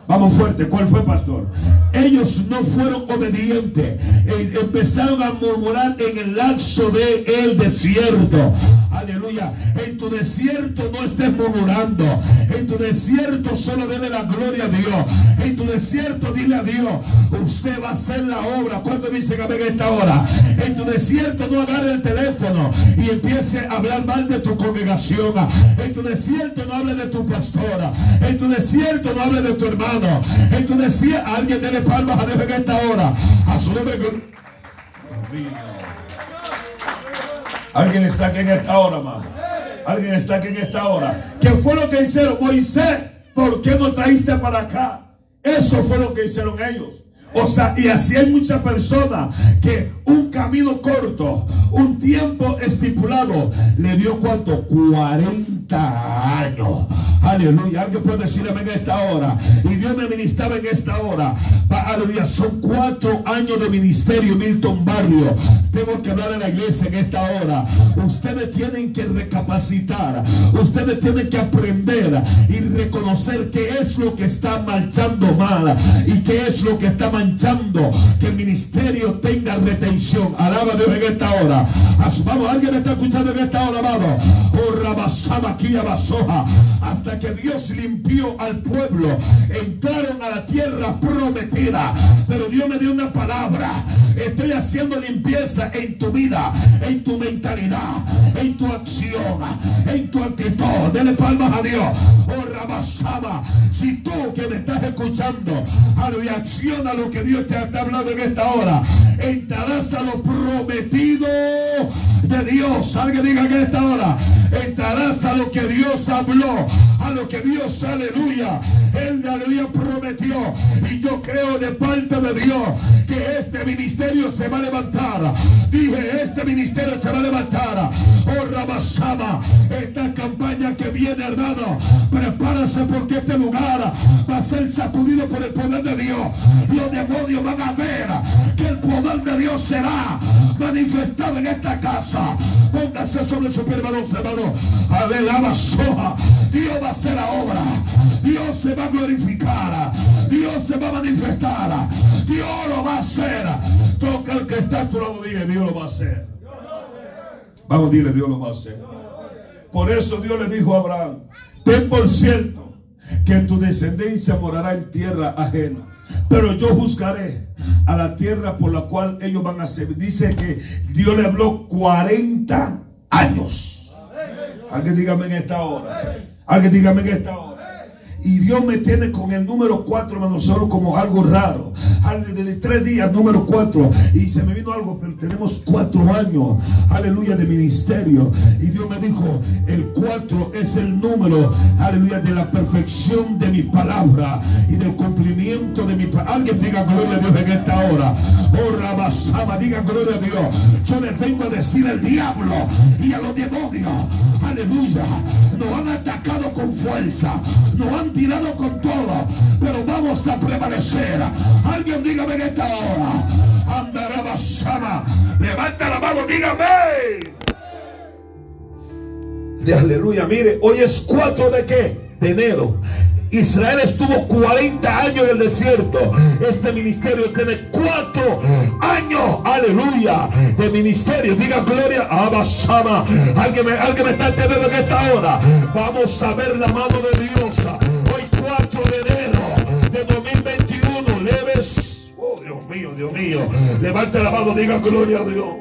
Vamos fuerte, ¿cuál fue, pastor? Ellos no fueron obedientes. Eh, empezaron a murmurar en el lapso de el desierto. Aleluya. En tu desierto no estés murmurando. En tu desierto solo debe la gloria a Dios. En tu desierto dile a Dios, usted va a hacer la obra. ¿Cuánto dicen a esta hora? En tu desierto no agarre el teléfono y empiece a hablar mal de tu congregación. En tu desierto no hable de tu pastora. En tu desierto no hable de tu hermano. Decía, alguien dele palmas a Dios en esta hora. A su nombre. Alguien está aquí en esta hora, hermano. Alguien está aquí en esta hora. ¿Qué fue lo que hicieron? Moisés, ¿por qué no traíste para acá? Eso fue lo que hicieron ellos. O sea, y así hay muchas personas que un camino corto, un tiempo estipulado, le dio cuánto? 40 años. Aleluya. Alguien puede decirme en esta hora. Y Dios me ministraba en esta hora. Aleluya. Son cuatro años de ministerio, Milton Barrio. Tengo que hablar en la iglesia en esta hora. Ustedes tienen que recapacitar. Ustedes tienen que aprender y reconocer qué es lo que está marchando mal y qué es lo que está manchando. Que el ministerio tenga retención. Alaba a Dios en esta hora. Vamos, alguien está escuchando en esta hora, amado. Oh, Rabasama aquí Basoja. Hasta que Dios limpió al pueblo. Entraron a la tierra prometida. Pero Dios me dio una palabra. Estoy haciendo limpieza en tu vida, en tu mentalidad, en tu acción, en tu actitud. Dele palmas a Dios. Oh, Rabasama. Si tú que me estás escuchando, acciona lo que Dios te ha hablado en esta hora, entrarás a lo prometido de Dios. Alguien diga que esta hora entrarás a lo que Dios habló, a lo que Dios, aleluya, él aleluya prometió. Y yo creo de parte de Dios que este ministerio se va a levantar. Dije, este ministerio se va a levantar. Oh Rabasama, esta campaña que viene, hermano, prepárase porque este lugar va a ser sacudido por el poder de Dios. Los demonios van a ver que el poder de Dios será manifestado en esta casa. Póngase sobre su hermano, hermano. Soja. Dios va a hacer la obra. Dios se va a glorificar. Dios se va a manifestar. Dios lo va a hacer. Toca el que está a tu lado, dile, Dios lo va a hacer. Vamos, dile, Dios lo va a hacer. Por eso Dios le dijo a Abraham, ten por cierto que tu descendencia morará en tierra ajena. Pero yo juzgaré a la tierra por la cual ellos van a ser. Dice que Dios le habló 40 años. Alguien dígame en esta hora. Alguien dígame en esta hora. Y Dios me tiene con el número 4, hermano, solo como algo raro. Desde tres días, número 4. Y se me vino algo, pero tenemos cuatro años, aleluya, de ministerio. Y Dios me dijo, el 4 es el número, aleluya, de la perfección de mi palabra y del cumplimiento de mi palabra. Alguien diga gloria a Dios en esta hora. Oh, Rabasama, diga gloria a Dios. Yo les vengo a decir al diablo y a los demonios, aleluya, nos han atacado con fuerza, nos han tirado con todo, pero vamos a prevalecer. Alguien dígame en esta hora. Andará basama. Levanta la mano, dígame. De aleluya, mire, hoy es 4 de qué? De enero. Israel estuvo 40 años en el desierto. Este ministerio tiene 4 años, aleluya, de ministerio. Diga gloria a Basama. Alguien me, alguien me está entendiendo en esta hora. Vamos a ver la mano de Dios. Hoy 4 de enero de 2021. Leves. Oh, Dios mío, Dios mío. Levante la mano, diga gloria a Dios.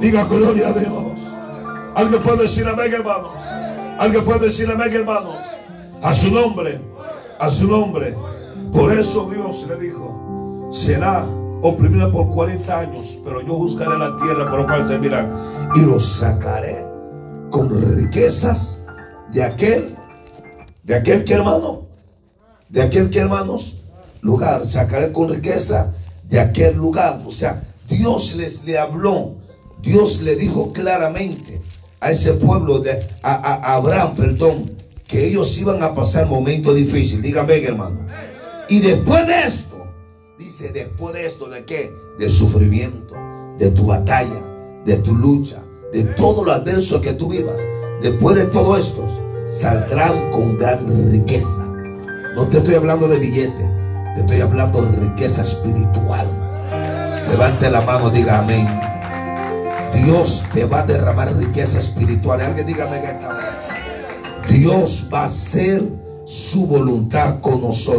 Diga gloria a Dios. Alguien puede decir amén, hermanos. Alguien puede decir amén, hermanos. A su nombre, a su nombre. Por eso Dios le dijo, será oprimida por 40 años, pero yo buscaré la tierra por la cual se miran y los sacaré con riquezas de aquel, de aquel que hermano, de aquel que hermanos, lugar, sacaré con riqueza de aquel lugar. O sea, Dios les le habló, Dios le dijo claramente a ese pueblo de a, Abraham, perdón, que ellos iban a pasar momentos difíciles. Dígame, hermano. Y después de esto, dice, después de esto, ¿de qué? De sufrimiento, de tu batalla, de tu lucha, de todo lo adverso que tú vivas. Después de todo esto, saldrán con gran riqueza. No te estoy hablando de billete, te estoy hablando de riqueza espiritual. Levante la mano, diga amén. Dios te va a derramar riqueza espiritual. Alguien dígame que esta Dios va a hacer su voluntad con nosotros.